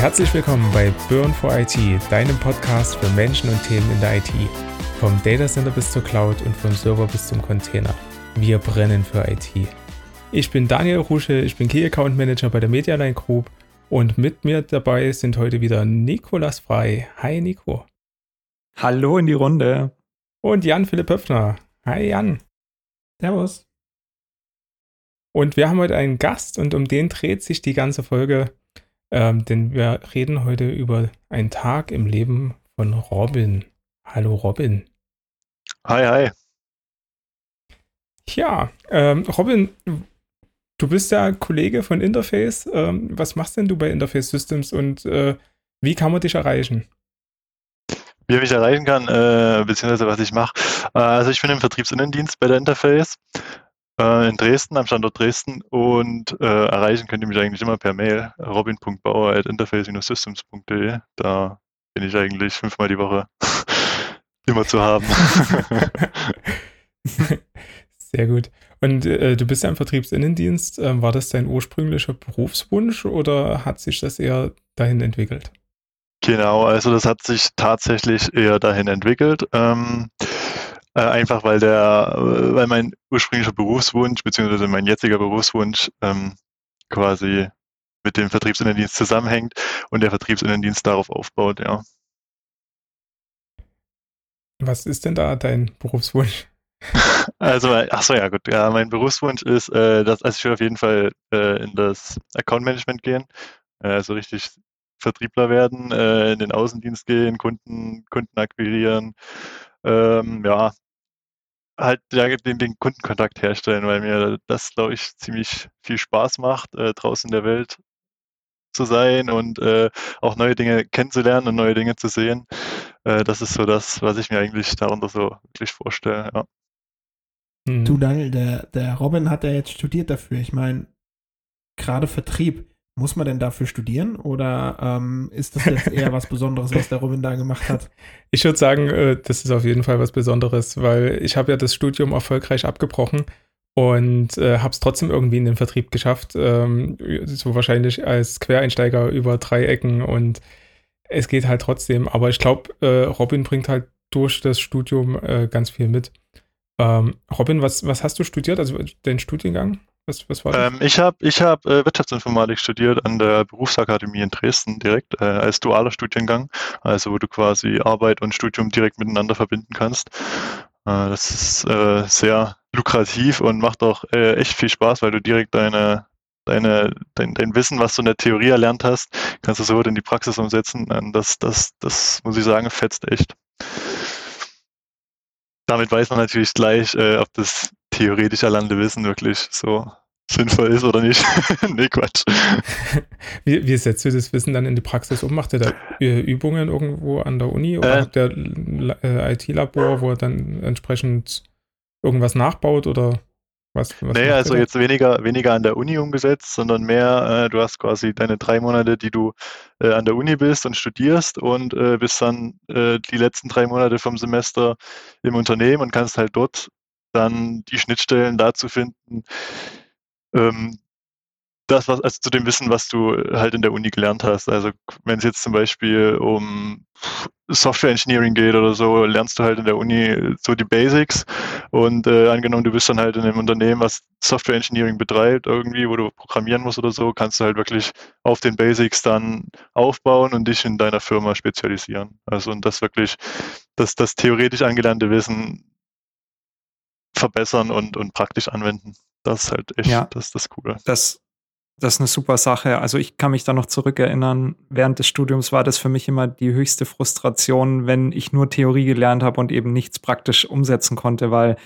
Herzlich willkommen bei Burn for IT, deinem Podcast für Menschen und Themen in der IT. Vom Datacenter bis zur Cloud und vom Server bis zum Container. Wir brennen für IT. Ich bin Daniel Rusche, ich bin Key Account Manager bei der Medialine Group und mit mir dabei sind heute wieder Nikolas Frei. Hi Nico. Hallo in die Runde. Und Jan Philipp Höpfner. Hi Jan. Servus. Und wir haben heute einen Gast und um den dreht sich die ganze Folge, ähm, denn wir reden heute über einen Tag im Leben von Robin. Hallo Robin. Hi, hi. Ja, ähm, Robin, du bist ja Kollege von Interface. Ähm, was machst denn du bei Interface Systems und äh, wie kann man dich erreichen? Wie man mich erreichen kann, äh, beziehungsweise was ich mache. Äh, also ich bin im Vertriebsinnendienst bei der Interface äh, in Dresden, am Standort Dresden und äh, erreichen könnt ihr mich eigentlich immer per Mail robin.bauer.interface-systems.de. Da bin ich eigentlich fünfmal die Woche immer zu haben. Sehr gut. Und äh, du bist ja im Vertriebsinnendienst. Ähm, war das dein ursprünglicher Berufswunsch oder hat sich das eher dahin entwickelt? Genau, also das hat sich tatsächlich eher dahin entwickelt. Ähm, äh, einfach weil der, äh, weil mein ursprünglicher Berufswunsch, beziehungsweise mein jetziger Berufswunsch ähm, quasi mit dem Vertriebsinnendienst zusammenhängt und der Vertriebsinnendienst darauf aufbaut, ja. Was ist denn da dein Berufswunsch? Also, ach so, ja, gut. Ja, mein Berufswunsch ist, äh, dass, also ich will auf jeden Fall äh, in das Account Management gehen, äh, also richtig Vertriebler werden, äh, in den Außendienst gehen, Kunden, Kunden akquirieren, ähm, ja, halt ja, den, den Kundenkontakt herstellen, weil mir das, glaube ich, ziemlich viel Spaß macht, äh, draußen in der Welt zu sein und äh, auch neue Dinge kennenzulernen und neue Dinge zu sehen. Äh, das ist so das, was ich mir eigentlich darunter so wirklich vorstelle. Ja. Hm. Du Daniel, der, der Robin hat ja jetzt studiert dafür. Ich meine, gerade Vertrieb, muss man denn dafür studieren oder ähm, ist das jetzt eher was Besonderes, was der Robin da gemacht hat? Ich würde sagen, äh, das ist auf jeden Fall was Besonderes, weil ich habe ja das Studium erfolgreich abgebrochen und äh, habe es trotzdem irgendwie in den Vertrieb geschafft, ähm, so wahrscheinlich als Quereinsteiger über drei Ecken und es geht halt trotzdem. Aber ich glaube, äh, Robin bringt halt durch das Studium äh, ganz viel mit. Ähm, Robin, was, was hast du studiert? Also dein Studiengang? Was, was war das? Ähm, ich habe ich hab, äh, Wirtschaftsinformatik studiert an der Berufsakademie in Dresden direkt äh, als dualer Studiengang, also wo du quasi Arbeit und Studium direkt miteinander verbinden kannst. Äh, das ist äh, sehr lukrativ und macht auch äh, echt viel Spaß, weil du direkt deine deine, dein, dein Wissen, was du in der Theorie erlernt hast, kannst du sofort in die Praxis umsetzen. Das, das, das muss ich sagen, fetzt echt. Damit weiß man natürlich gleich, äh, ob das theoretisch erlernte Wissen wirklich so sinnvoll ist oder nicht. nee, Quatsch. Wie, wie setzt du das Wissen dann in die Praxis um? Macht ihr da Übungen irgendwo an der Uni oder äh, habt ihr äh, IT-Labor, wo er dann entsprechend irgendwas nachbaut oder was? was nee, also jetzt weniger, weniger an der Uni umgesetzt, sondern mehr, äh, du hast quasi deine drei Monate, die du äh, an der Uni bist und studierst und äh, bist dann äh, die letzten drei Monate vom Semester im Unternehmen und kannst halt dort dann die Schnittstellen dazu finden, ähm, das, was, also zu dem Wissen, was du halt in der Uni gelernt hast. Also wenn es jetzt zum Beispiel um Software Engineering geht oder so, lernst du halt in der Uni so die Basics und äh, angenommen, du bist dann halt in einem Unternehmen, was Software Engineering betreibt, irgendwie, wo du programmieren musst oder so, kannst du halt wirklich auf den Basics dann aufbauen und dich in deiner Firma spezialisieren. Also und das wirklich, das, das theoretisch angelernte Wissen verbessern und, und praktisch anwenden. Das ist halt echt, ja, das ist das Coole. Das, das ist eine super Sache. Also ich kann mich da noch zurückerinnern, während des Studiums war das für mich immer die höchste Frustration, wenn ich nur Theorie gelernt habe und eben nichts praktisch umsetzen konnte, weil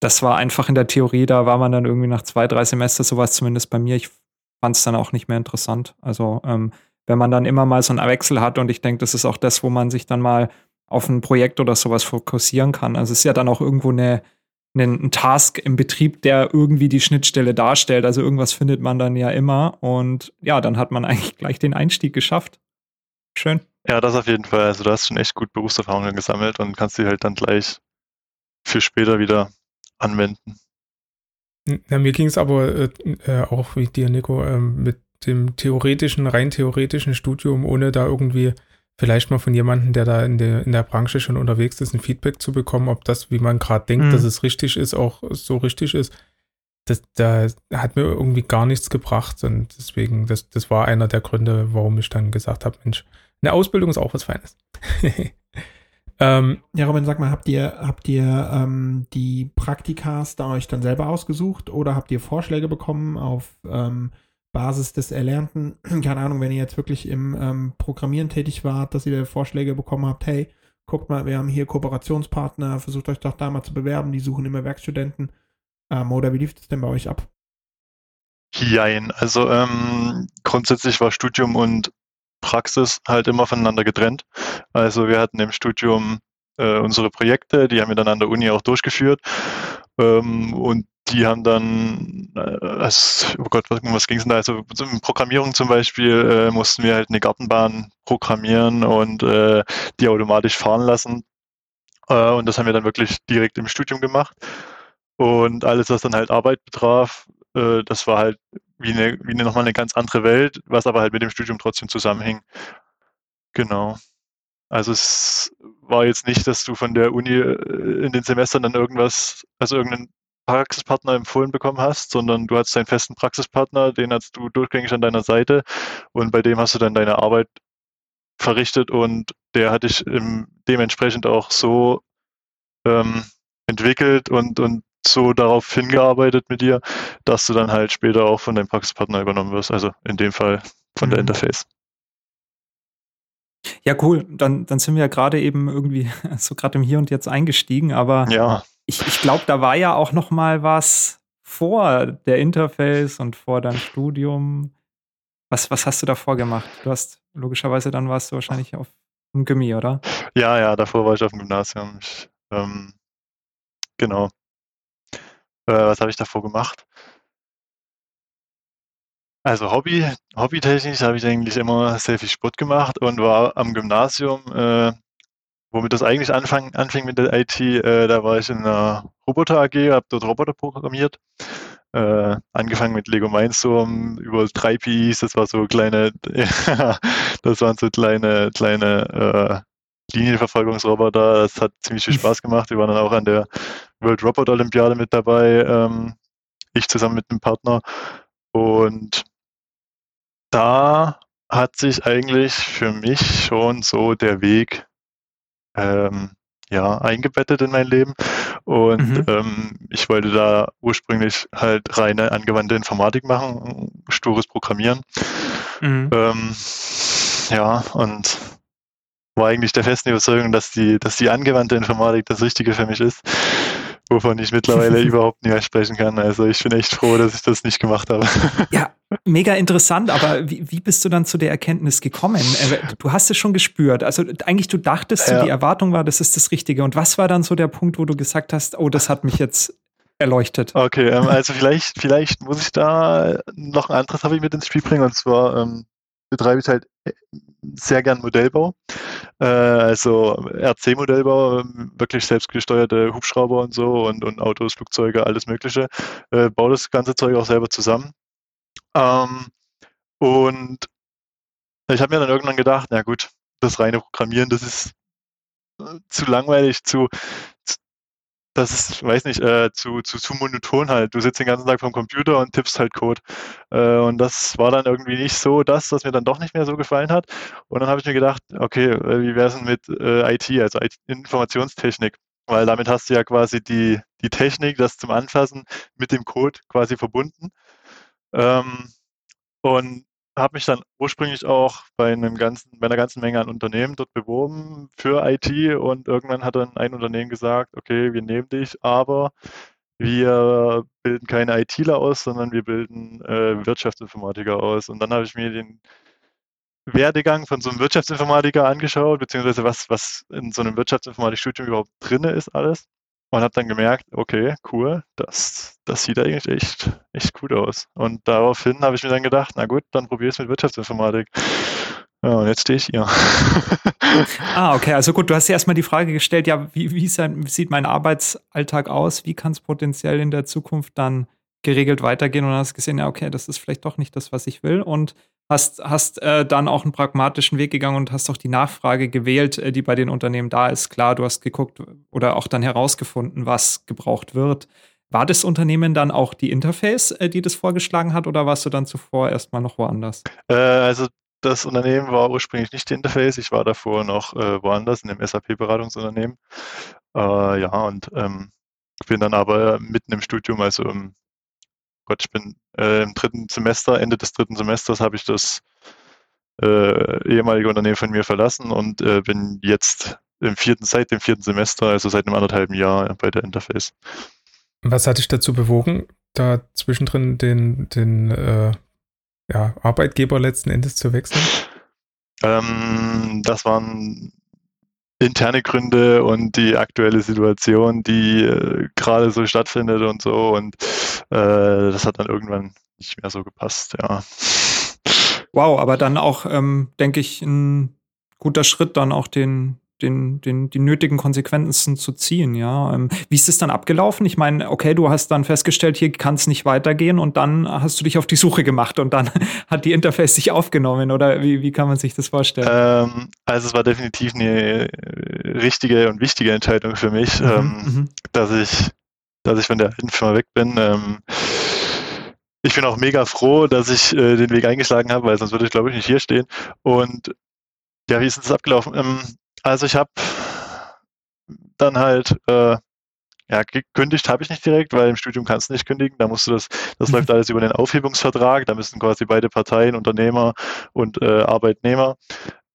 das war einfach in der Theorie, da war man dann irgendwie nach zwei, drei Semester, sowas zumindest bei mir. Ich fand es dann auch nicht mehr interessant. Also ähm, wenn man dann immer mal so einen Wechsel hat und ich denke, das ist auch das, wo man sich dann mal auf ein Projekt oder sowas fokussieren kann. Also es ist ja dann auch irgendwo eine, einen, Task im Betrieb, der irgendwie die Schnittstelle darstellt. Also irgendwas findet man dann ja immer. Und ja, dann hat man eigentlich gleich den Einstieg geschafft. Schön. Ja, das auf jeden Fall. Also du hast schon echt gut Berufserfahrungen gesammelt und kannst sie halt dann gleich für später wieder anwenden. Ja, mir ging es aber äh, äh, auch wie dir, Nico, äh, mit dem theoretischen, rein theoretischen Studium, ohne da irgendwie vielleicht mal von jemandem, der da in der, in der Branche schon unterwegs ist, ein Feedback zu bekommen, ob das, wie man gerade denkt, mhm. dass es richtig ist, auch so richtig ist. Das, da hat mir irgendwie gar nichts gebracht und deswegen, das, das war einer der Gründe, warum ich dann gesagt habe, Mensch, eine Ausbildung ist auch was Feines. ähm, ja, Robin, sag mal, habt ihr, habt ihr ähm, die Praktikas da euch dann selber ausgesucht oder habt ihr Vorschläge bekommen auf ähm, Basis des Erlernten, keine Ahnung, wenn ihr jetzt wirklich im ähm, Programmieren tätig wart, dass ihr Vorschläge bekommen habt, hey, guckt mal, wir haben hier Kooperationspartner, versucht euch doch da mal zu bewerben, die suchen immer Werkstudenten. Ähm, oder wie lief das denn bei euch ab? Jein, also ähm, grundsätzlich war Studium und Praxis halt immer voneinander getrennt. Also wir hatten im Studium äh, unsere Projekte, die haben wir dann an der Uni auch durchgeführt. Ähm, und die haben dann, äh, oh Gott, was, was ging es denn da? Also in Programmierung zum Beispiel äh, mussten wir halt eine Gartenbahn programmieren und äh, die automatisch fahren lassen. Äh, und das haben wir dann wirklich direkt im Studium gemacht. Und alles, was dann halt Arbeit betraf, äh, das war halt wie eine, wie eine, nochmal eine ganz andere Welt, was aber halt mit dem Studium trotzdem zusammenhing. Genau. Also es war jetzt nicht, dass du von der Uni äh, in den Semestern dann irgendwas, also irgendeinen Praxispartner empfohlen bekommen hast, sondern du hast deinen festen Praxispartner, den hast du durchgängig an deiner Seite und bei dem hast du dann deine Arbeit verrichtet und der hat dich im, dementsprechend auch so ähm, entwickelt und, und so darauf hingearbeitet mit dir, dass du dann halt später auch von deinem Praxispartner übernommen wirst, also in dem Fall von der mhm. Interface. Ja, cool. Dann, dann sind wir ja gerade eben irgendwie so gerade im Hier und Jetzt eingestiegen, aber ja ich, ich glaube, da war ja auch noch mal was vor der Interface und vor deinem Studium. Was, was hast du davor gemacht? Du hast logischerweise dann warst du wahrscheinlich auf dem Gimmi, oder? Ja, ja, davor war ich auf dem Gymnasium. Ich, ähm, genau. Äh, was habe ich davor gemacht? Also Hobby, hobbytechnisch habe ich eigentlich immer sehr viel Sport gemacht und war am Gymnasium äh, womit das eigentlich anfang, anfing mit der IT, äh, da war ich in einer Roboter AG, habe dort Roboter programmiert. Äh, angefangen mit Lego Mindstorm über drei PIs, das war so kleine, das waren so kleine, kleine äh, Linienverfolgungsroboter. Das hat ziemlich viel Spaß gemacht. Wir waren dann auch an der World Robot Olympiade mit dabei, ähm, ich zusammen mit einem Partner. Und da hat sich eigentlich für mich schon so der Weg ähm, ja, eingebettet in mein Leben. Und mhm. ähm, ich wollte da ursprünglich halt reine angewandte Informatik machen, stures Programmieren. Mhm. Ähm, ja, und war eigentlich der festen Überzeugung, dass die, dass die angewandte Informatik das Richtige für mich ist, wovon ich mittlerweile überhaupt nicht mehr sprechen kann. Also ich bin echt froh, dass ich das nicht gemacht habe. Ja, Mega interessant, aber wie, wie bist du dann zu der Erkenntnis gekommen? Äh, du hast es schon gespürt. Also eigentlich, du dachtest, ja. so, die Erwartung war, das ist das Richtige. Und was war dann so der Punkt, wo du gesagt hast, oh, das hat mich jetzt erleuchtet? Okay, ähm, also vielleicht, vielleicht muss ich da noch ein anderes Hobby mit ins Spiel bringen. Und zwar ähm, betreibe ich halt äh, sehr gern Modellbau. Äh, also RC-Modellbau, wirklich selbstgesteuerte Hubschrauber und so und, und Autos, Flugzeuge, alles Mögliche. Äh, baue das ganze Zeug auch selber zusammen. Ähm, und ich habe mir dann irgendwann gedacht, na gut, das reine Programmieren, das ist äh, zu langweilig, zu, zu das ist, weiß nicht, äh, zu, zu, zu monoton halt. Du sitzt den ganzen Tag vom Computer und tippst halt Code. Äh, und das war dann irgendwie nicht so das, was mir dann doch nicht mehr so gefallen hat. Und dann habe ich mir gedacht, okay, äh, wie wäre es denn mit äh, IT, also IT Informationstechnik? Weil damit hast du ja quasi die, die Technik, das zum Anfassen mit dem Code quasi verbunden. Ähm, und habe mich dann ursprünglich auch bei einem ganzen, bei einer ganzen Menge an Unternehmen dort beworben für IT und irgendwann hat dann ein Unternehmen gesagt, okay, wir nehmen dich, aber wir bilden keine ITler aus, sondern wir bilden äh, Wirtschaftsinformatiker aus. Und dann habe ich mir den Werdegang von so einem Wirtschaftsinformatiker angeschaut, beziehungsweise was, was in so einem Wirtschaftsinformatikstudium überhaupt drin ist alles und habe dann gemerkt, okay, cool, das, das sieht eigentlich echt, echt gut aus. Und daraufhin habe ich mir dann gedacht, na gut, dann probiere es mit Wirtschaftsinformatik. Ja, und jetzt stehe ich hier. ah, okay, also gut, du hast dir erstmal die Frage gestellt, ja, wie, wie, sieht mein Arbeitsalltag aus? Wie kann es potenziell in der Zukunft dann geregelt weitergehen und hast gesehen, ja, okay, das ist vielleicht doch nicht das, was ich will und hast, hast äh, dann auch einen pragmatischen Weg gegangen und hast auch die Nachfrage gewählt, äh, die bei den Unternehmen da ist. Klar, du hast geguckt oder auch dann herausgefunden, was gebraucht wird. War das Unternehmen dann auch die Interface, äh, die das vorgeschlagen hat, oder warst du dann zuvor erstmal noch woanders? Äh, also das Unternehmen war ursprünglich nicht die Interface. Ich war davor noch äh, woanders in einem SAP-Beratungsunternehmen. Äh, ja, und ähm, bin dann aber mitten im Studium, also im Gott, ich bin äh, im dritten Semester, Ende des dritten Semesters habe ich das äh, ehemalige Unternehmen von mir verlassen und äh, bin jetzt im vierten, seit dem vierten Semester, also seit einem anderthalben Jahr bei der Interface. Was hat dich dazu bewogen, da zwischendrin den, den äh, ja, Arbeitgeber letzten Endes zu wechseln? Ähm, das waren interne Gründe und die aktuelle Situation, die äh, gerade so stattfindet und so. Und äh, das hat dann irgendwann nicht mehr so gepasst, ja. Wow, aber dann auch, ähm, denke ich, ein guter Schritt, dann auch den, den, den, die nötigen Konsequenzen zu ziehen, ja. Ähm, wie ist es dann abgelaufen? Ich meine, okay, du hast dann festgestellt, hier kann es nicht weitergehen und dann hast du dich auf die Suche gemacht und dann hat die Interface sich aufgenommen oder wie, wie kann man sich das vorstellen? Ähm, also es war definitiv eine richtige und wichtige Entscheidung für mich, mhm, ähm, mhm. dass ich, dass ich von der alten Firma weg bin. Ähm, ich bin auch mega froh, dass ich äh, den Weg eingeschlagen habe, weil sonst würde ich, glaube ich, nicht hier stehen. Und ja, wie ist das abgelaufen? Ähm, also ich habe dann halt, äh, ja, gekündigt habe ich nicht direkt, weil im Studium kannst du nicht kündigen. Da musst du das, das mhm. läuft alles über den Aufhebungsvertrag. Da müssen quasi beide Parteien, Unternehmer und äh, Arbeitnehmer,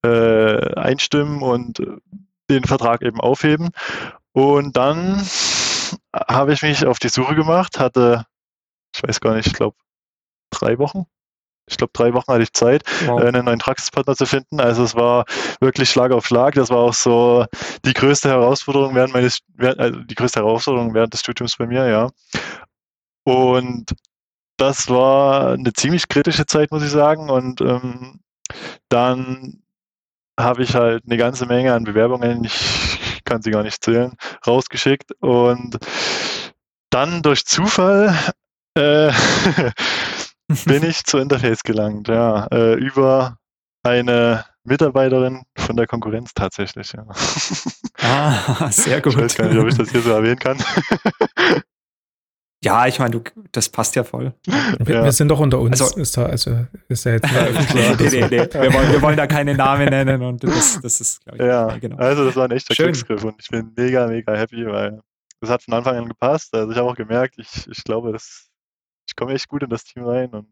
äh, einstimmen und den Vertrag eben aufheben. Und dann habe ich mich auf die Suche gemacht, hatte, ich weiß gar nicht, ich glaube, drei Wochen ich glaube, drei Wochen hatte ich Zeit, wow. Äh, einen neuen Praxispartner zu finden. Also es war wirklich Schlag auf Schlag. Das war auch so die größte Herausforderung während meines, also die größte Herausforderung während des Studiums bei mir, ja. Und das war eine ziemlich kritische Zeit, muss ich sagen. Und ähm, dann habe ich halt eine ganze Menge an Bewerbungen, ich kann sie gar nicht zählen, rausgeschickt. Und dann durch Zufall äh, bin ich zur Interface gelangt, ja, äh, über eine Mitarbeiterin von der Konkurrenz tatsächlich, ja. Ah, sehr gut. Ich weiß gar nicht, ob ich das hier so erwähnen kann. Ja, ich meine, das passt ja voll. Wir, ja. wir, sind doch unter uns. Also, ist da, also ist da jetzt nee, nee, nee, wir, wollen, wir wollen da keine Namen nennen und das, das ist, glaube ich, ja, genau. Also das war ein echter. Glücksgriff und ich bin mega, mega happy, weil das hat von Anfang an gepasst. Also ich habe auch gemerkt, ich, ich glaube, das komme echt gut in das Team rein und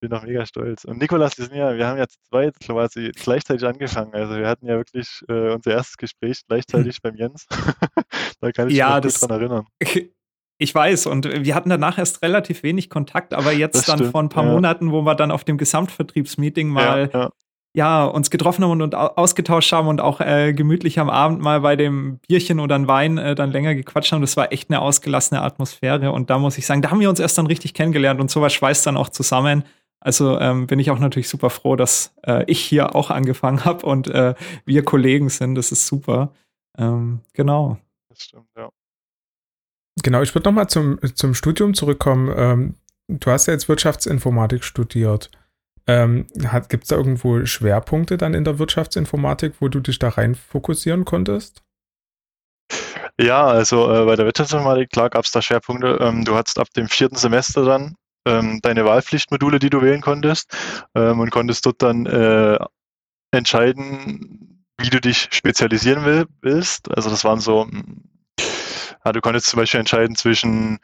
bin auch mega stolz. Und Nikolas, wir sind ja, wir haben ja zwei quasi gleichzeitig angefangen. Also wir hatten ja wirklich äh, unser erstes Gespräch gleichzeitig beim Jens. da kann ich ja, mich gut dran erinnern. Ich weiß, und wir hatten danach erst relativ wenig Kontakt, aber jetzt das dann stimmt, vor ein paar ja. Monaten, wo wir dann auf dem Gesamtvertriebsmeeting mal ja, ja ja, uns getroffen haben und, ausgetauscht haben und auch äh, gemütlich am Abend mal bei dem Bierchen oder ein Wein äh, dann länger gequatscht haben. Das war echt eine ausgelassene Atmosphäre. Und da muss ich sagen, da haben wir uns erst dann richtig kennengelernt und sowas schweißt dann auch zusammen. Also ähm, bin ich auch natürlich super froh, dass äh, ich hier auch angefangen habe und äh, wir Kollegen sind. Das ist super. Ähm, genau. Das stimmt, ja. Genau, ich würde nochmal zum, zum Studium zurückkommen. Ähm, du hast ja jetzt Wirtschaftsinformatik studiert. Ähm, Gibt es da irgendwo Schwerpunkte dann in der Wirtschaftsinformatik, wo du dich da rein fokussieren konntest? Ja, also äh, bei der Wirtschaftsinformatik, klar gab es da Schwerpunkte. Ähm, du hattest ab dem vierten Semester dann ähm, deine Wahlpflichtmodule, die du wählen konntest ähm, und konntest dort dann äh, entscheiden, wie du dich spezialisieren will, willst. Also das waren so, ja, du konntest zum Beispiel entscheiden zwischen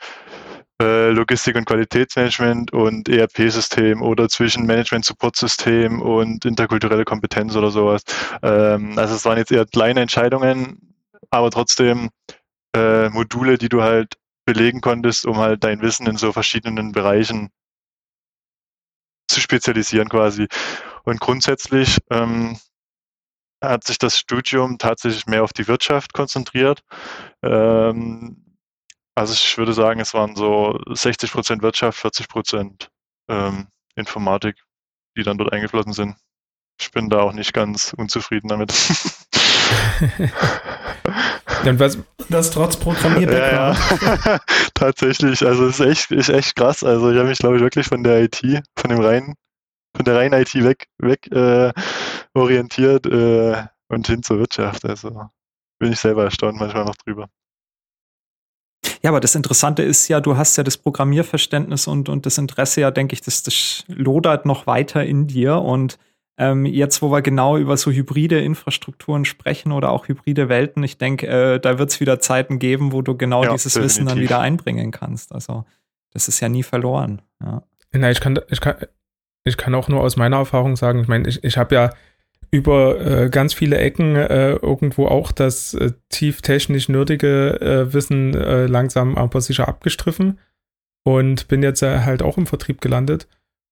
äh, Logistik und Qualitätsmanagement und ERP-System oder zwischen Management-Support-System und interkulturelle Kompetenz oder sowas. Ähm, also es waren jetzt eher kleine Entscheidungen, aber trotzdem äh, Module, die du halt belegen konntest, um halt dein Wissen in so verschiedenen Bereichen zu spezialisieren quasi. Und grundsätzlich ähm, hat sich das Studium tatsächlich mehr auf die Wirtschaft konzentriert. Ähm, also ich würde sagen, es waren so 60 Prozent Wirtschaft, 40 Prozent ähm, Informatik, die dann dort eingeflossen sind. Ich bin da auch nicht ganz unzufrieden damit. Dann was, das trotz programmiert ja, ja. Tatsächlich, also es ist echt, ist echt krass. Also ich habe mich, glaube ich, wirklich von der IT, von dem reinen, von der reinen IT weg, weg äh, orientiert äh, und hin zur Wirtschaft. Also bin ich selber erstaunt manchmal noch drüber. Ja, aber das Interessante ist ja, du hast ja das Programmierverständnis und, und das Interesse ja, denke ich, das, das lodert noch weiter in dir. Und ähm, jetzt, wo wir genau über so hybride Infrastrukturen sprechen oder auch hybride Welten, ich denke, äh, da wird es wieder Zeiten geben, wo du genau ja, dieses definitiv. Wissen dann wieder einbringen kannst. Also das ist ja nie verloren. Ja. Nein, ich kann, ich kann, ich kann auch nur aus meiner Erfahrung sagen, ich meine, ich, ich habe ja über äh, ganz viele Ecken äh, irgendwo auch das äh, tief technisch nötige äh, Wissen äh, langsam aber sicher abgestriffen und bin jetzt äh, halt auch im Vertrieb gelandet.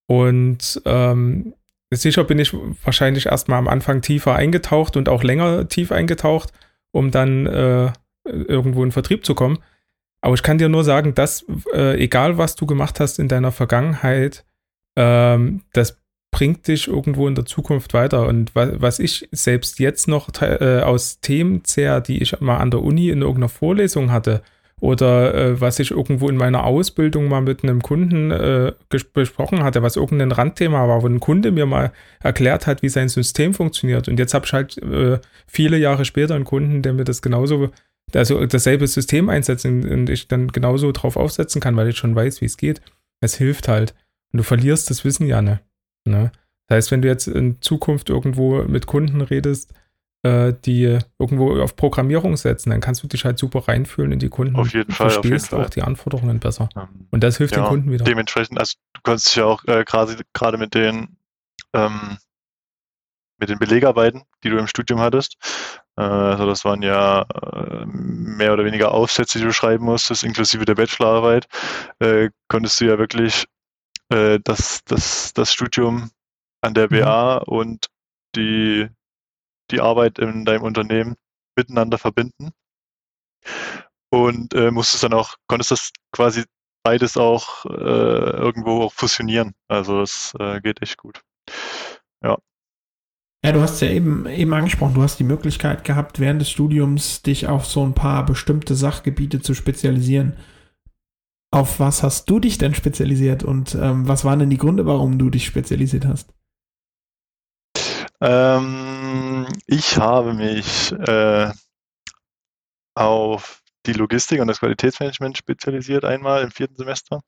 Und ähm, sicher bin ich wahrscheinlich erstmal am Anfang tiefer eingetaucht und auch länger tief eingetaucht, um dann irgendwo in Vertrieb zu kommen. Aber ich kann dir nur sagen, dass egal was du gemacht hast in deiner Vergangenheit, ähm, das bringt dich irgendwo in der Zukunft weiter. Und was, was ich selbst jetzt noch äh, aus Themen zehre, die ich mal an der Uni in irgendeiner Vorlesung hatte, oder äh, was ich irgendwo in meiner Ausbildung mal mit einem Kunden äh, besprochen hatte, was irgendein Randthema war, wo ein Kunde mir mal erklärt hat, wie sein System funktioniert. Und jetzt habe ich halt äh, viele Jahre später einen Kunden, der mir das genauso, also dasselbe System einsetzt und, ich dann genauso drauf aufsetzen kann, weil ich schon weiß, wie es geht. Es hilft halt. Und du verlierst das Wissen ja nicht. Ne? Das heißt, wenn du jetzt in Zukunft irgendwo mit Kunden redest, äh, die irgendwo auf Programmierung setzen, dann kannst du dich halt super reinfühlen in die Kunden. Auf jeden Fall. Verstehst auf jeden Fall. auch die Anforderungen besser. Ähm, Und das hilft ja, den Kunden wieder. Dementsprechend, also du kannst dich ja auch äh, gerade mit den ähm, mit den Belegarbeiten, die du im Studium hattest. Äh, also das waren ja äh, mehr oder weniger Aufsätze, die du schreiben musstest, inklusive der Bachelorarbeit. Äh, konntest du ja wirklich äh, das, das, das Studium an der BA mhm. und die, die Arbeit in deinem Unternehmen miteinander verbinden. Und äh, musstest dann auch, konntest das quasi beides auch äh, irgendwo auch fusionieren. Also das äh, geht echt gut. Ja. Ja, du hast ja eben, eben angesprochen, du hast die Möglichkeit gehabt, während des Studiums dich auf so ein paar bestimmte Sachgebiete zu spezialisieren. Auf was hast du dich denn spezialisiert und ähm, was waren denn die Gründe, warum du dich spezialisiert hast? Ähm, ich habe mich äh, auf die Logistik und das Qualitätsmanagement spezialisiert, einmal im vierten Semester.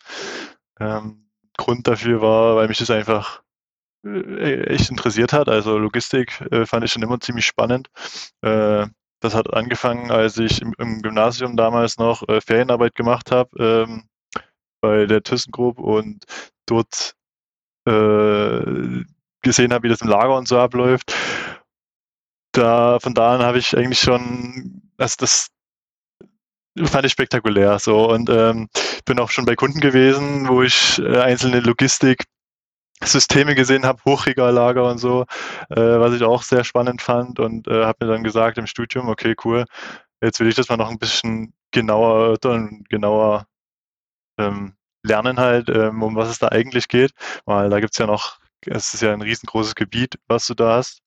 Ähm, Grund dafür war, weil mich das einfach äh, echt interessiert hat. Also Logistik äh, fand ich schon immer ziemlich spannend. Äh, das hat angefangen, als ich im, im Gymnasium damals noch äh, Ferienarbeit gemacht habe ähm, bei der ThyssenKrupp und dort äh, gesehen habe, wie das im Lager und so abläuft. Da, von da an habe ich eigentlich schon, also das fand ich spektakulär so und ähm, bin auch schon bei Kunden gewesen, wo ich äh, einzelne Logistiksysteme gesehen habe, Hochregallager und so, äh, was ich auch sehr spannend fand und äh, habe mir dann gesagt im Studium, okay, cool, jetzt will ich das mal noch ein bisschen genauer erörtern, genauer ähm, lernen halt, ähm, um was es da eigentlich geht, weil da gibt es ja noch, es ist ja ein riesengroßes Gebiet, was du da hast.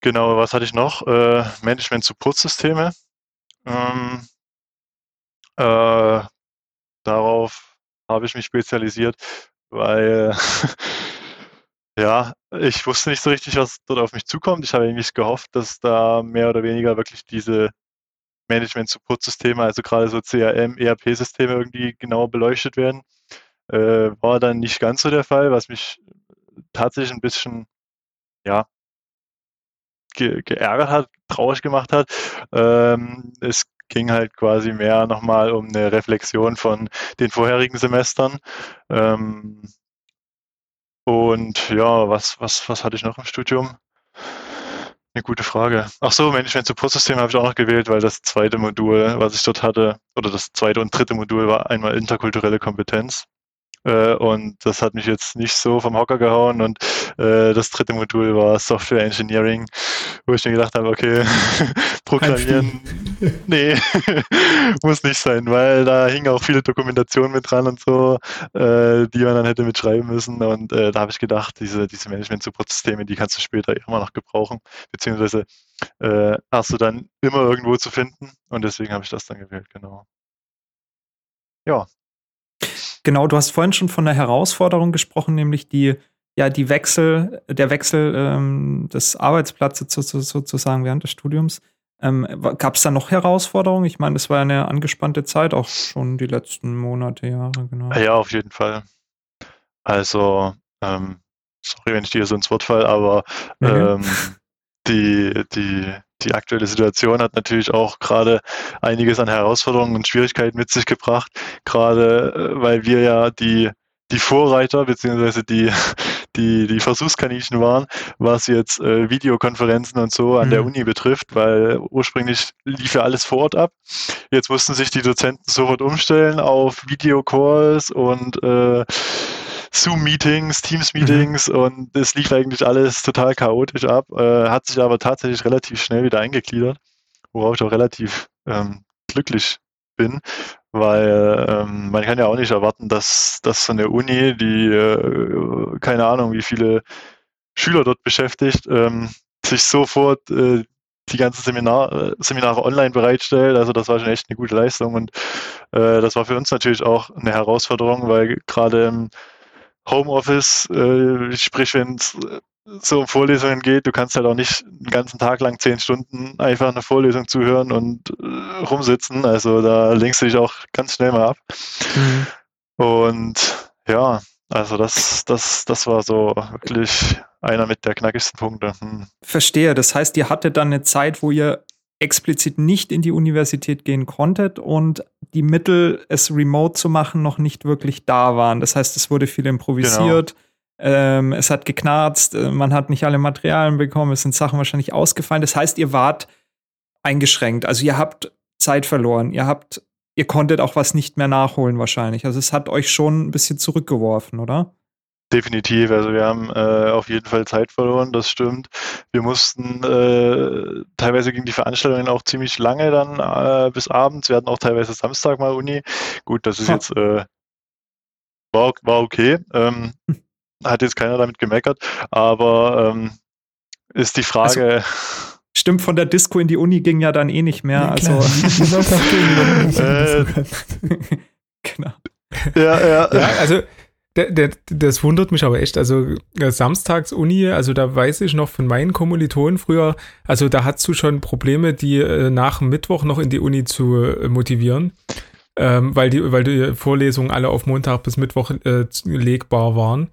Genau, was hatte ich noch? Äh, Management-Support-Systeme. Ähm, äh, darauf habe ich mich spezialisiert, weil ja, ich wusste nicht so richtig, was dort auf mich zukommt. Ich habe eigentlich gehofft, dass da mehr oder weniger wirklich diese Management-Support-Systeme, also gerade so CRM, ERP-Systeme irgendwie genauer beleuchtet werden. Äh, war dann nicht ganz so der Fall, was mich tatsächlich ein bisschen, ja, ge geärgert hat, traurig gemacht hat. Ähm, es ging halt quasi mehr nochmal um eine Reflexion von den vorherigen Semestern. Ähm, und ja, was, was, was hatte ich noch im Studium? Eine gute Frage. Ach so, Management Support System habe ich auch noch gewählt, weil das zweite Modul, was ich dort hatte, oder das zweite und dritte Modul war einmal interkulturelle Kompetenz. Äh, und das hat mich jetzt nicht so vom Hocker gehauen. Und äh, das dritte Modul war Software Engineering, wo ich mir gedacht habe, okay, Programmieren, nee, muss nicht sein, weil da hing auch viele Dokumentationen mit dran und so, äh, die man dann hätte mitschreiben müssen. Und da habe ich gedacht, diese, diese Management-Support-Systeme, die kannst du später immer noch gebrauchen, beziehungsweise hast du dann immer irgendwo zu finden und deswegen habe ich das dann gewählt, genau. Ja. Genau, du hast vorhin schon von der Herausforderung gesprochen, nämlich die, ja, die Wechsel, der Wechsel ähm, des Arbeitsplatzes sozusagen während des Studiums. Ähm, Gab es da noch Herausforderungen? Ich meine, es war eine angespannte Zeit, auch schon die letzten Monate, Jahre, genau. Ja, auf jeden Fall. Also, ähm, sorry, wenn ich dir so ins Wort falle, aber mhm. ähm, die, die, die aktuelle Situation hat natürlich auch gerade einiges an Herausforderungen und Schwierigkeiten mit sich gebracht, gerade äh, weil wir ja die, die Vorreiter beziehungsweise die, die, die Versuchskaninchen waren, was jetzt äh, Videokonferenzen und so an mhm. der Uni betrifft, weil ursprünglich lief ja alles vor Ort ab. Jetzt mussten sich die Dozenten sofort umstellen auf Videocalls und äh, Zoom-Meetings, Teams-Meetings mhm. und es lief eigentlich alles total chaotisch ab, äh, hat sich aber tatsächlich relativ schnell wieder eingegliedert, worauf ich auch relativ ähm, glücklich bin, weil ähm, man kann ja auch nicht erwarten, dass, dass so eine Uni, die äh, keine Ahnung, wie viele Schüler dort beschäftigt, ähm, sich sofort äh, die ganzen Seminar, äh, Seminare online bereitstellt. Also das war schon echt eine gute Leistung und äh, das war für uns natürlich auch eine Herausforderung, weil gerade im Homeoffice, äh, sprich wenn es so um Vorlesungen geht, du kannst halt auch nicht den ganzen Tag lang zehn Stunden einfach eine Vorlesung zuhören und äh, rumsitzen. Also da lenkst du dich auch ganz schnell mal ab. Mhm. Und ja, also das, das, das war so wirklich einer mit der knackigsten Punkte. Hm. Verstehe. Das heißt, ihr hattet dann eine Zeit, wo ihr explizit nicht in die Universität gehen konntet und die Mittel, es remote zu machen, noch nicht wirklich da waren. Das heißt, es wurde viel improvisiert. Genau ähm, es hat geknarzt, äh, man hat nicht alle Materialien bekommen, es sind Sachen wahrscheinlich ausgefallen. Das heißt, ihr wart eingeschränkt. Also ihr habt Zeit verloren. Ihr habt, ihr konntet auch was nicht mehr nachholen wahrscheinlich. Also es hat euch schon ein bisschen zurückgeworfen, oder? Definitiv, also wir haben äh, auf jeden Fall Zeit verloren, das stimmt. Wir mussten, äh, teilweise ging die Veranstaltungen auch ziemlich lange dann äh, bis abends. Wir hatten auch teilweise Samstag mal Uni. Gut, das ist jetzt, äh, war, war okay. Ähm, hm hat jetzt keiner damit gemeckert, aber ähm, ist die Frage. Also, stimmt, von der Disco in die Uni ging ja dann eh nicht mehr. Ja, also. Äh, genau. Ja, ja. ja also der, der, das wundert mich aber echt. Also äh, samstags Uni, also da weiß ich noch von meinen Kommilitonen früher, also da hattest du schon Probleme, die äh, nach Mittwoch noch in die Uni zu äh, motivieren. Ähm, weil, die, weil die Vorlesungen alle auf Montag bis Mittwoch äh, legbar waren.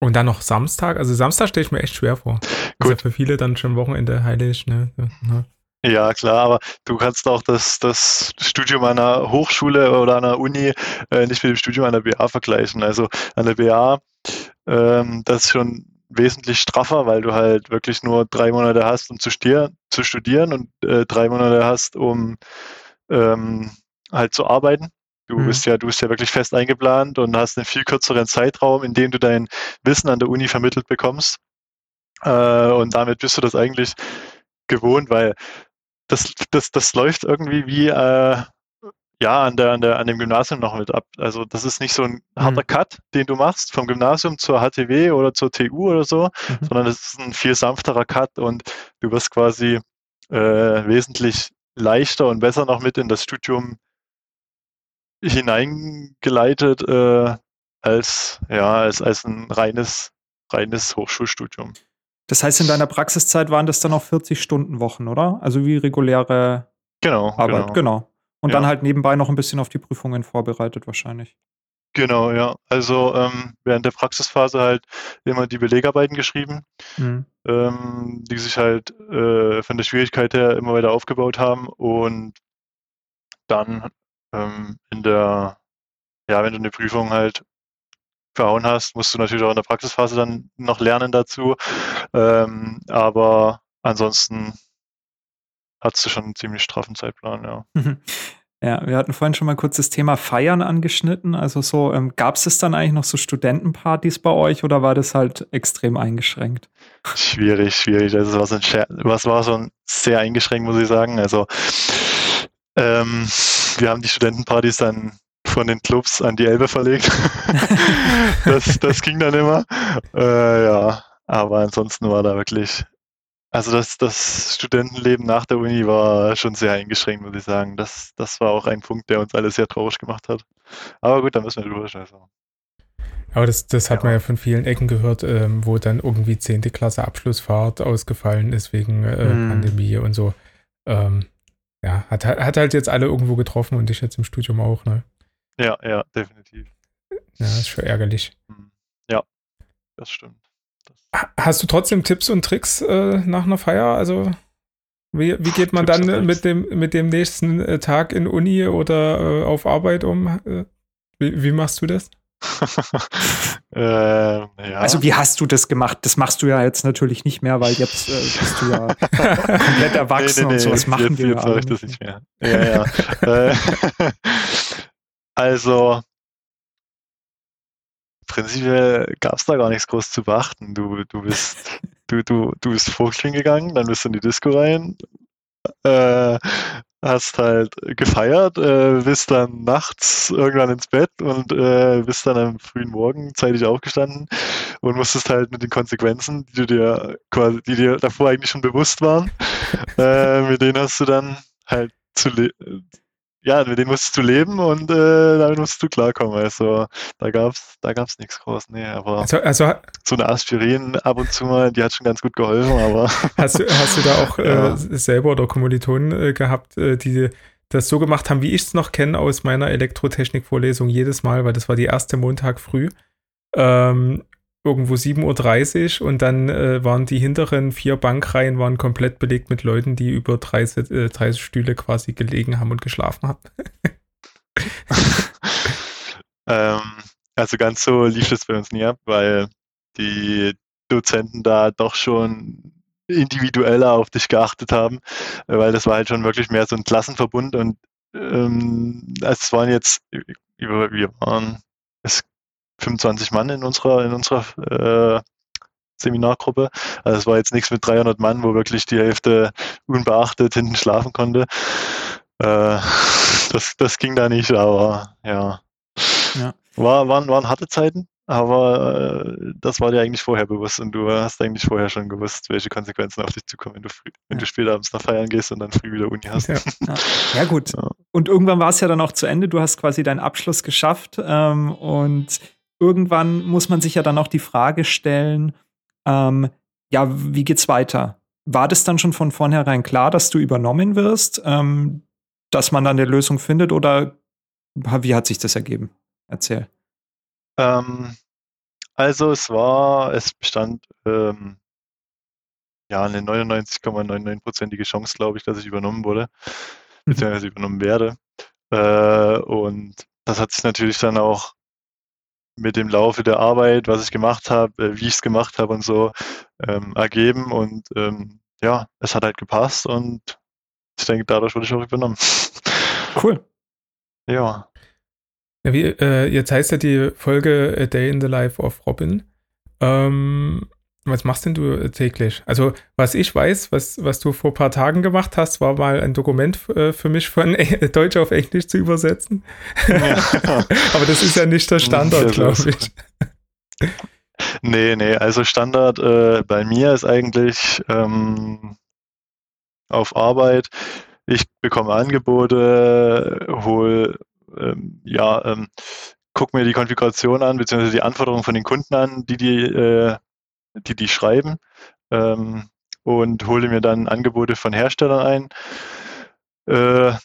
Und dann noch Samstag. Also Samstag stelle ich mir echt schwer vor. Gut. Ist ja für viele dann schon Wochenende heilig. Ne? Ja. Ja, klar, aber du kannst auch das, das Studium einer Hochschule oder einer Uni äh, nicht mit dem Studium einer BA vergleichen. Also an der BA, ähm, das ist schon wesentlich straffer, weil du halt wirklich nur drei Monate hast, um zu, stier zu studieren und äh, drei Monate hast, um ähm, halt zu arbeiten. Du mhm. bist ja, du bist ja wirklich fest eingeplant und hast einen viel kürzeren Zeitraum, in dem du dein Wissen an der Uni vermittelt bekommst. Äh, und damit bist du das eigentlich gewohnt, weil das, das, das läuft irgendwie wie äh, ja an der, an der, an dem Gymnasium noch mit ab. Also das ist nicht so ein harter mhm. Cut, den du machst vom Gymnasium zur HTW oder zur TU oder so, mhm. sondern es ist ein viel sanfterer Cut und du wirst quasi äh, wesentlich leichter und besser noch mit in das Studium hineingeleitet äh, als, ja, als, als ein reines, reines Hochschulstudium. Das heißt, in deiner Praxiszeit waren das dann auch 40-Stunden-Wochen, oder? Also wie reguläre genau, Arbeit. Genau. genau. Und ja. dann halt nebenbei noch ein bisschen auf die Prüfungen vorbereitet, wahrscheinlich. Genau, ja. Also ähm, während der Praxisphase halt immer die Belegarbeiten geschrieben, mhm. ähm, die sich halt äh, von der Schwierigkeit her immer weiter aufgebaut haben und dann ähm, in der, ja, wenn du eine Prüfung halt verhauen hast, musst du natürlich auch in der Praxisphase dann noch lernen dazu. Ähm, aber ansonsten hast du schon einen ziemlich straffen Zeitplan, ja. Ja, wir hatten vorhin schon mal kurz das Thema Feiern angeschnitten. Also so, ähm, gab es dann eigentlich noch so Studentenpartys bei euch oder war das halt extrem eingeschränkt? Schwierig, schwierig. Also was, was war schon sehr eingeschränkt, muss ich sagen. Also ähm, wir haben die Studentenpartys dann von den Clubs an die Elbe verlegt. das, das ging dann immer. Äh, ja, aber ansonsten war da wirklich Also das, das Studentenleben nach der Uni war schon sehr eingeschränkt, muss ich sagen. Das, das war auch ein Punkt, der uns alle sehr traurig gemacht hat. Aber gut, da müssen wir drüber schauen. Aber das, das hat ja. man ja von vielen Ecken gehört, ähm, wo dann irgendwie 10. Klasse Abschlussfahrt ausgefallen ist wegen äh, hm. Pandemie und so. Ähm, ja, hat, hat halt jetzt alle irgendwo getroffen und ich jetzt im Studium auch, ne? Ja, ja, definitiv. Ja, ist schon ärgerlich. Hm. Ja, das stimmt. Hast du trotzdem Tipps und Tricks äh, nach einer Feier? Also wie, wie geht man Tipps dann mit dem, mit dem nächsten äh, Tag in Uni oder äh, auf Arbeit um? Äh, wie, wie, machst du das? äh, ja. Also wie hast du das gemacht? Das machst du ja jetzt natürlich nicht mehr, weil jetzt äh, bist du ja komplett erwachsen nee, nee, und sowas machen jetzt, wir jetzt ja ich das nicht mehr. Ja, ja. also prinzipiell gab es da gar nichts groß zu beachten. Du, du bist, du, du, du bist Vogtling gegangen, dann bist du in die Disco rein, äh, hast halt gefeiert, äh, bist dann nachts irgendwann ins Bett und äh, bist dann am frühen Morgen zeitig aufgestanden und musstest halt mit den Konsequenzen, die du dir quasi, die dir davor eigentlich schon bewusst waren, äh, mit denen hast du dann halt zu, ja, mit denen musstest du leben und äh, damit musstest du klarkommen. Also da gab's, da gab's nichts groß, nee, aber also, also, so eine Aspirin ab und zu mal, die hat schon ganz gut geholfen, aber. Hast du, hast du da auch ja. äh, selber oder Kommilitonen äh, gehabt, äh, die das so gemacht haben, wie ich es noch kenne aus meiner Elektrotechnik-Vorlesung jedes Mal, weil das war die erste Montag früh. Ähm, irgendwo 7.30 Uhr und dann äh, waren die hinteren vier Bankreihen waren komplett belegt mit Leuten, die über drei, äh, drei Stühle quasi gelegen haben und geschlafen haben. ähm, also ganz so lief es bei uns nie ab, weil die Dozenten da doch schon individueller auf dich geachtet haben, weil das war halt schon wirklich mehr so ein Klassenverbund und ähm, es waren jetzt, wir waren, 25 Mann in unserer, in unserer äh, Seminargruppe. Also es war jetzt nichts mit 300 Mann, wo wirklich die Hälfte unbeachtet hinten schlafen konnte. Äh, das, das ging da nicht, aber ja. ja. War, waren, waren harte Zeiten, aber äh, das war dir eigentlich vorher bewusst und du hast eigentlich vorher schon gewusst, welche Konsequenzen auf dich zukommen, wenn du, früh, wenn ja. du später abends nach Feiern gehst und dann früh wieder Uni hast. Ja, ja. ja gut. Und irgendwann war es ja dann auch zu Ende. Du hast quasi deinen Abschluss geschafft ähm, und irgendwann muss man sich ja dann auch die Frage stellen, ähm, ja, wie geht's weiter? War das dann schon von vornherein klar, dass du übernommen wirst, ähm, dass man dann eine Lösung findet oder wie hat sich das ergeben? Erzähl. Ähm, also es war, es bestand ähm, ja eine 99,99-prozentige Chance, glaube ich, dass ich übernommen wurde, mhm. beziehungsweise übernommen werde. Äh, und das hat sich natürlich dann auch mit dem Laufe der Arbeit, was ich gemacht habe, äh, wie ich es gemacht habe und so ähm, ergeben. Und ähm, ja, es hat halt gepasst und ich denke, dadurch wurde ich auch übernommen. Cool. Ja. ja wie, äh, jetzt heißt ja die Folge A Day in the Life of Robin. Ähm, was machst denn du äh, täglich? Also, was ich weiß, was, was du vor ein paar Tagen gemacht hast, war mal ein Dokument äh, für mich von Deutsch auf Englisch zu übersetzen. Ja. Aber das ist ja nicht der Standard, glaube ich. Nee, nee, also Standard äh, bei mir ist eigentlich ähm, auf Arbeit. Ich bekomme Angebote, hol, ähm, ja, ähm, guck mir die Konfiguration an, beziehungsweise die Anforderungen von den Kunden an, die die äh, die die schreiben ähm, und hole mir dann Angebote von Herstellern ein, äh,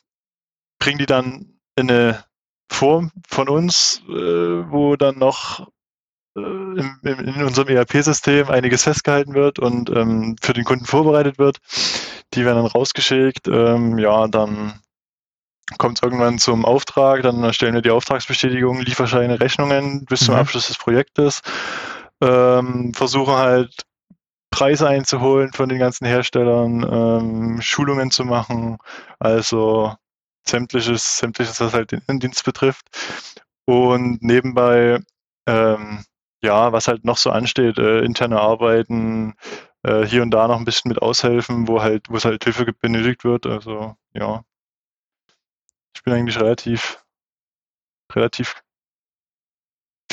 bringe die dann in eine Form von uns, äh, wo dann noch äh, im, im, in unserem ERP-System einiges festgehalten wird und ähm, für den Kunden vorbereitet wird. Die werden dann rausgeschickt. Ähm, ja, dann kommt es irgendwann zum Auftrag, dann erstellen wir die Auftragsbestätigung, Lieferscheine, Rechnungen bis zum mhm. Abschluss des Projektes ähm, versuchen halt Preise einzuholen von den ganzen Herstellern, ähm, Schulungen zu machen, also sämtliches, sämtliches, was halt den Innendienst betrifft. Und nebenbei, ähm, ja, was halt noch so ansteht, äh, interne Arbeiten, äh, hier und da noch ein bisschen mit aushelfen, wo halt, wo es halt Hilfe benötigt wird. Also ja, ich bin eigentlich relativ, relativ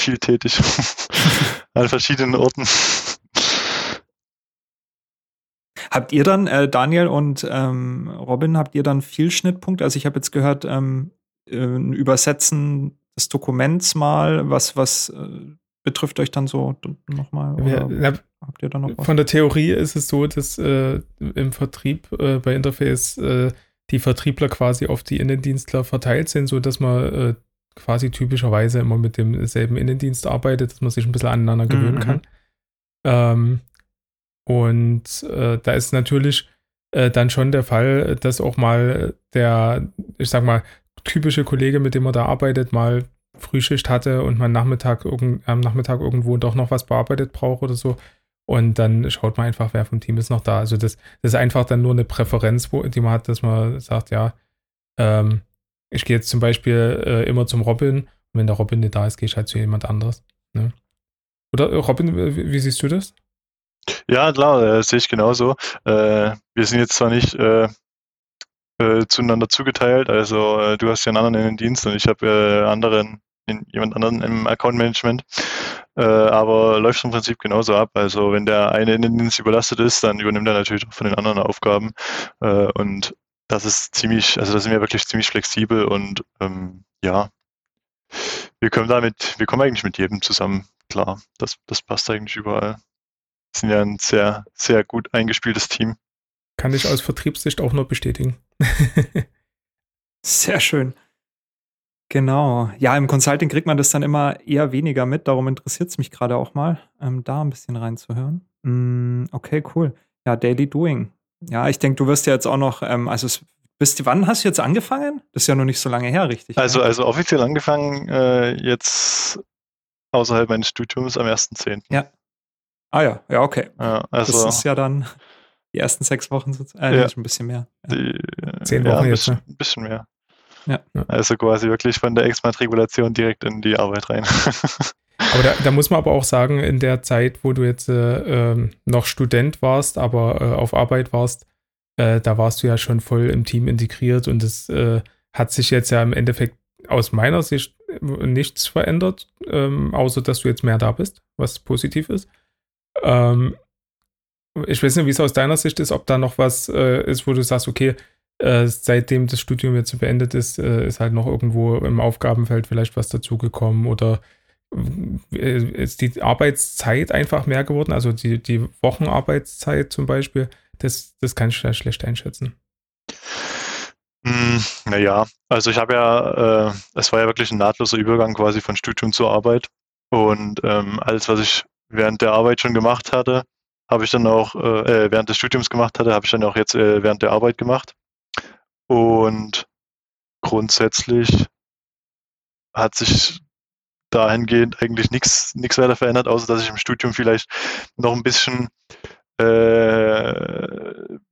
viel tätig. an verschiedenen Orten. Habt ihr dann, äh, Daniel und ähm, Robin, habt ihr dann viel Schnittpunkte? Also ich habe jetzt gehört, ähm, äh, ein Übersetzen des Dokuments mal, was, was äh, betrifft euch dann so nochmal? Ja, habt ihr da noch was? Von der Theorie ist es so, dass äh, im Vertrieb äh, bei Interface äh, die Vertriebler quasi auf die Innendienstler verteilt sind, sodass man äh, quasi typischerweise immer mit demselben Innendienst arbeitet, dass man sich ein bisschen aneinander gewöhnen mhm. kann. Ähm, und äh, da ist natürlich äh, dann schon der Fall, dass auch mal der, ich sag mal, typische Kollege, mit dem man da arbeitet, mal Frühschicht hatte und man Nachmittag irgend, am Nachmittag irgendwo doch noch was bearbeitet braucht oder so. Und dann schaut man einfach, wer vom Team ist noch da. Also das, das ist einfach dann nur eine Präferenz, wo, die man hat, dass man sagt, ja, ähm, ich gehe jetzt zum Beispiel äh, immer zum Robin und wenn der Robin nicht da ist, gehe ich halt zu jemand anderes. Ne? Oder äh, Robin, wie, wie, siehst du das? Ja, klar, äh, sehe ich genauso. Äh, wir sind jetzt zwar nicht äh, äh, zueinander zugeteilt, also du hast ja einen anderen in den Dienst und ich habe anderen in jemand anderen im Account Management. Äh, aber läuft im Prinzip genauso ab. Also wenn der eine in den Dienst überlastet ist, dann übernimmt er natürlich auch von den anderen Aufgaben. Äh, und das ist ziemlich, also da sind wir wirklich ziemlich flexibel und ähm, ja, wir kommen damit, wir kommen eigentlich mit jedem zusammen. Klar, das, das passt eigentlich überall. Wir sind ja ein sehr, sehr gut eingespieltes Team. Kann ich aus Vertriebssicht auch nur bestätigen. sehr schön. Genau. Ja, im Consulting kriegt man das dann immer eher weniger mit. Darum interessiert es mich gerade auch mal, ähm, da ein bisschen reinzuhören. Mm, okay, cool. Ja, Daily Doing. Ja, ich denke, du wirst ja jetzt auch noch, ähm, also bist, wann hast du jetzt angefangen? Das ist ja noch nicht so lange her, richtig? Also, ne? also offiziell angefangen äh, jetzt außerhalb meines Studiums am 1.10. Ja. Ah ja, ja, okay. Ja, also, das ist ja dann die ersten sechs Wochen, äh, ja, ein bisschen mehr. Ja. Die, Zehn Wochen ja, jetzt. Ein bisschen, ne? bisschen mehr. Ja. Also quasi wirklich von der Exmatrikulation direkt in die Arbeit rein. Aber da, da, muss man aber auch sagen, in der Zeit, wo du jetzt äh, ähm, noch Student warst, aber äh, auf Arbeit warst, äh, da warst du ja schon voll im Team integriert und es äh, hat sich jetzt ja im Endeffekt aus meiner Sicht nichts verändert, ähm, außer dass du jetzt mehr da bist, was positiv ist. Ähm, ich weiß nicht, wie es aus deiner Sicht ist, ob da noch was äh, ist, wo du sagst, okay, äh, seitdem das Studium jetzt beendet ist, äh, ist halt noch irgendwo im Aufgabenfeld vielleicht was dazugekommen oder äh, ist die Arbeitszeit einfach mehr geworden, also die, die Wochenarbeitszeit zum Beispiel, das, das kann ich schlecht einschätzen. Hm, naja, also ich habe ja, äh, es war ja wirklich ein nahtloser Übergang quasi von Studium zur Arbeit und ähm, alles, was ich während der Arbeit schon gemacht hatte, habe ich dann auch, äh, während des Studiums gemacht hatte, habe ich dann auch jetzt äh, während der Arbeit gemacht. Und grundsätzlich hat sich dahingehend eigentlich nichts weiter verändert, außer dass ich im Studium vielleicht noch ein bisschen äh,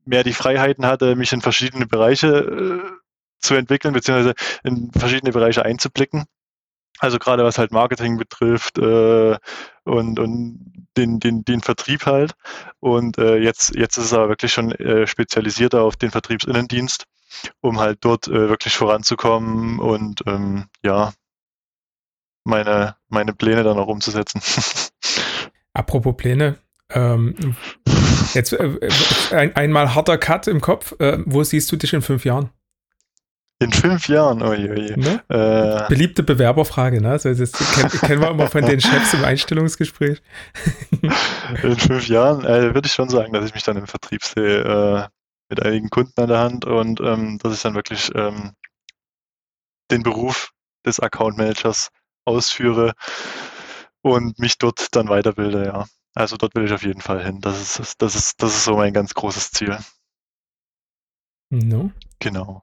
mehr die Freiheiten hatte, mich in verschiedene Bereiche äh, zu entwickeln, beziehungsweise in verschiedene Bereiche einzublicken. Also gerade was halt Marketing betrifft äh, und, und den, den, den Vertrieb halt. Und äh, jetzt, jetzt ist es aber wirklich schon äh, spezialisierter auf den Vertriebsinnendienst um halt dort äh, wirklich voranzukommen und ähm, ja, meine, meine Pläne dann auch umzusetzen. Apropos Pläne, ähm, jetzt äh, ein, einmal harter Cut im Kopf. Äh, wo siehst du dich in fünf Jahren? In fünf Jahren, oje, oje. Ne? Äh, Beliebte Bewerberfrage, ne? Also das kennen, kennen wir immer von den Chefs im Einstellungsgespräch. in fünf Jahren äh, würde ich schon sagen, dass ich mich dann im Vertrieb sehe. Äh, mit einigen Kunden an der Hand und ähm, dass ich dann wirklich ähm, den Beruf des Account Managers ausführe und mich dort dann weiterbilde, ja. Also dort will ich auf jeden Fall hin. Das ist, das ist, das ist so mein ganz großes Ziel. No. Genau.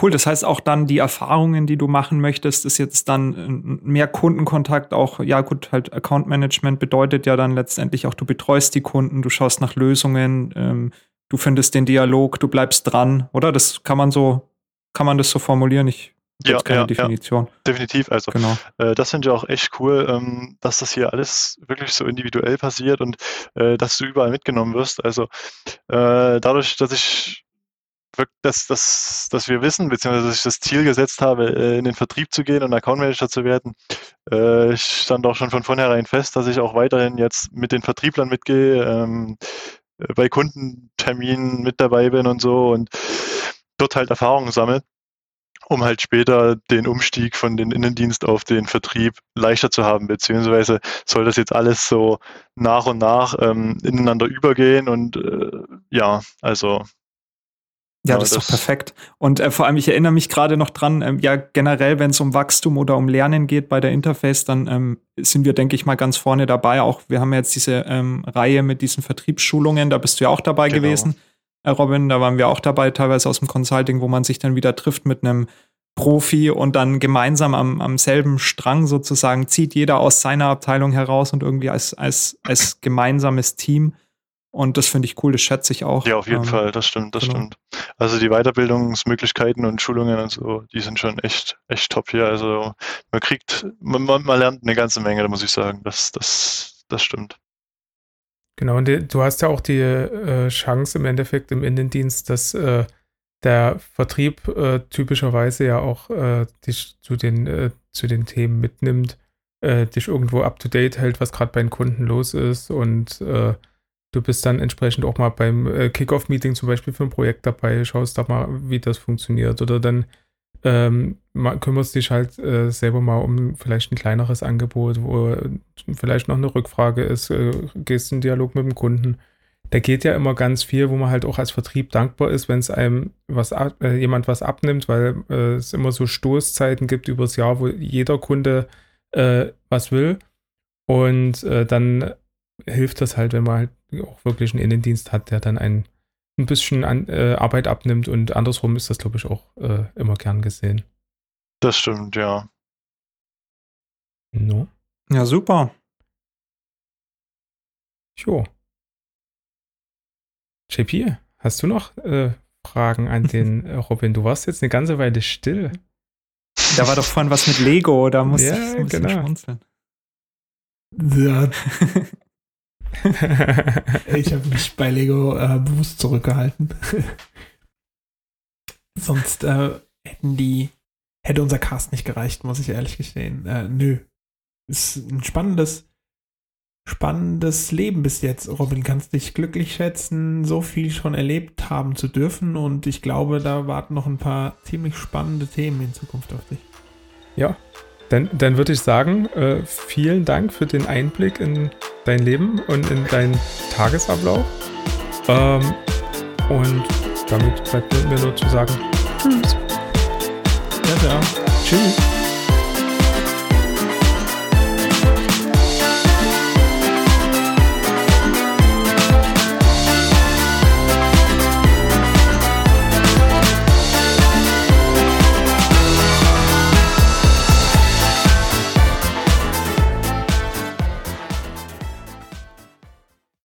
Cool, das heißt auch dann die Erfahrungen, die du machen möchtest, ist jetzt dann äh, mehr Kundenkontakt, auch, ja gut, halt Account Management bedeutet ja dann letztendlich auch, du betreust die Kunden, du schaust nach Lösungen, ähm, du findest den Dialog, du bleibst dran, oder? Das kann man so, kann man das so formulieren? Ich ja, keine ja, Definition. Ja, definitiv. Also genau. äh, das finde ich auch echt cool, ähm, dass das hier alles wirklich so individuell passiert und äh, dass du überall mitgenommen wirst. Also äh, dadurch, dass ich dass, dass, dass wir wissen, beziehungsweise dass ich das Ziel gesetzt habe, äh, in den Vertrieb zu gehen und Account Manager zu werden, äh, stand auch schon von vornherein fest, dass ich auch weiterhin jetzt mit den Vertrieblern mitgehe, ähm, äh, bei Kundenterminen mit dabei bin und so und dort halt Erfahrungen sammle, um halt später den Umstieg von den Innendienst auf den Vertrieb leichter zu haben, beziehungsweise soll das jetzt alles so nach und nach ähm, ineinander übergehen und äh, ja, also ja, das, das ist doch perfekt. Und äh, vor allem, ich erinnere mich gerade noch dran, ähm, ja, generell, wenn es um Wachstum oder um Lernen geht bei der Interface, dann ähm, sind wir, denke ich mal, ganz vorne dabei. Auch wir haben jetzt diese ähm, Reihe mit diesen Vertriebsschulungen, da bist du ja auch dabei genau. gewesen, Robin. Da waren wir auch dabei, teilweise aus dem Consulting, wo man sich dann wieder trifft mit einem Profi und dann gemeinsam am, am selben Strang sozusagen zieht jeder aus seiner Abteilung heraus und irgendwie als, als, als gemeinsames Team und das finde ich cool, das schätze ich auch. Ja, auf jeden ähm, Fall, das stimmt, das genau. stimmt. Also die Weiterbildungsmöglichkeiten und Schulungen und so, die sind schon echt, echt top hier. Also man kriegt, man, man lernt eine ganze Menge, da muss ich sagen. Das, das, das stimmt. Genau, und du hast ja auch die äh, Chance im Endeffekt im Innendienst, dass äh, der Vertrieb äh, typischerweise ja auch äh, dich zu den, äh, zu den Themen mitnimmt, äh, dich irgendwo up to date hält, was gerade bei den Kunden los ist und Du bist dann entsprechend auch mal beim Kickoff-Meeting zum Beispiel für ein Projekt dabei, schaust da mal, wie das funktioniert. Oder dann ähm, kümmerst dich halt äh, selber mal um vielleicht ein kleineres Angebot, wo vielleicht noch eine Rückfrage ist, äh, gehst in Dialog mit dem Kunden. Da geht ja immer ganz viel, wo man halt auch als Vertrieb dankbar ist, wenn es einem was äh, jemand was abnimmt, weil äh, es immer so Stoßzeiten gibt übers Jahr, wo jeder Kunde äh, was will. Und äh, dann hilft das halt, wenn man halt auch wirklich einen Innendienst hat, der dann ein, ein bisschen an, äh, Arbeit abnimmt und andersrum ist das, glaube ich, auch äh, immer gern gesehen. Das stimmt, ja. No. Ja, super. Jo. JP, hast du noch äh, Fragen an den äh, Robin? Du warst jetzt eine ganze Weile still. Da war doch vorhin was mit Lego, da musste ja, ich ein bisschen genau. schmunzeln. Ja, ich habe mich bei Lego äh, bewusst zurückgehalten. Sonst äh, hätten die, hätte unser Cast nicht gereicht, muss ich ehrlich gestehen. Äh, nö. Ist ein spannendes, spannendes Leben bis jetzt. Robin, kannst dich glücklich schätzen, so viel schon erlebt haben zu dürfen und ich glaube, da warten noch ein paar ziemlich spannende Themen in Zukunft auf dich. Ja, dann, dann würde ich sagen, äh, vielen Dank für den Einblick in dein Leben und in deinen Tagesablauf. Ähm, und damit bleibt mir nur zu sagen, tschüss. Ja. Tschüss.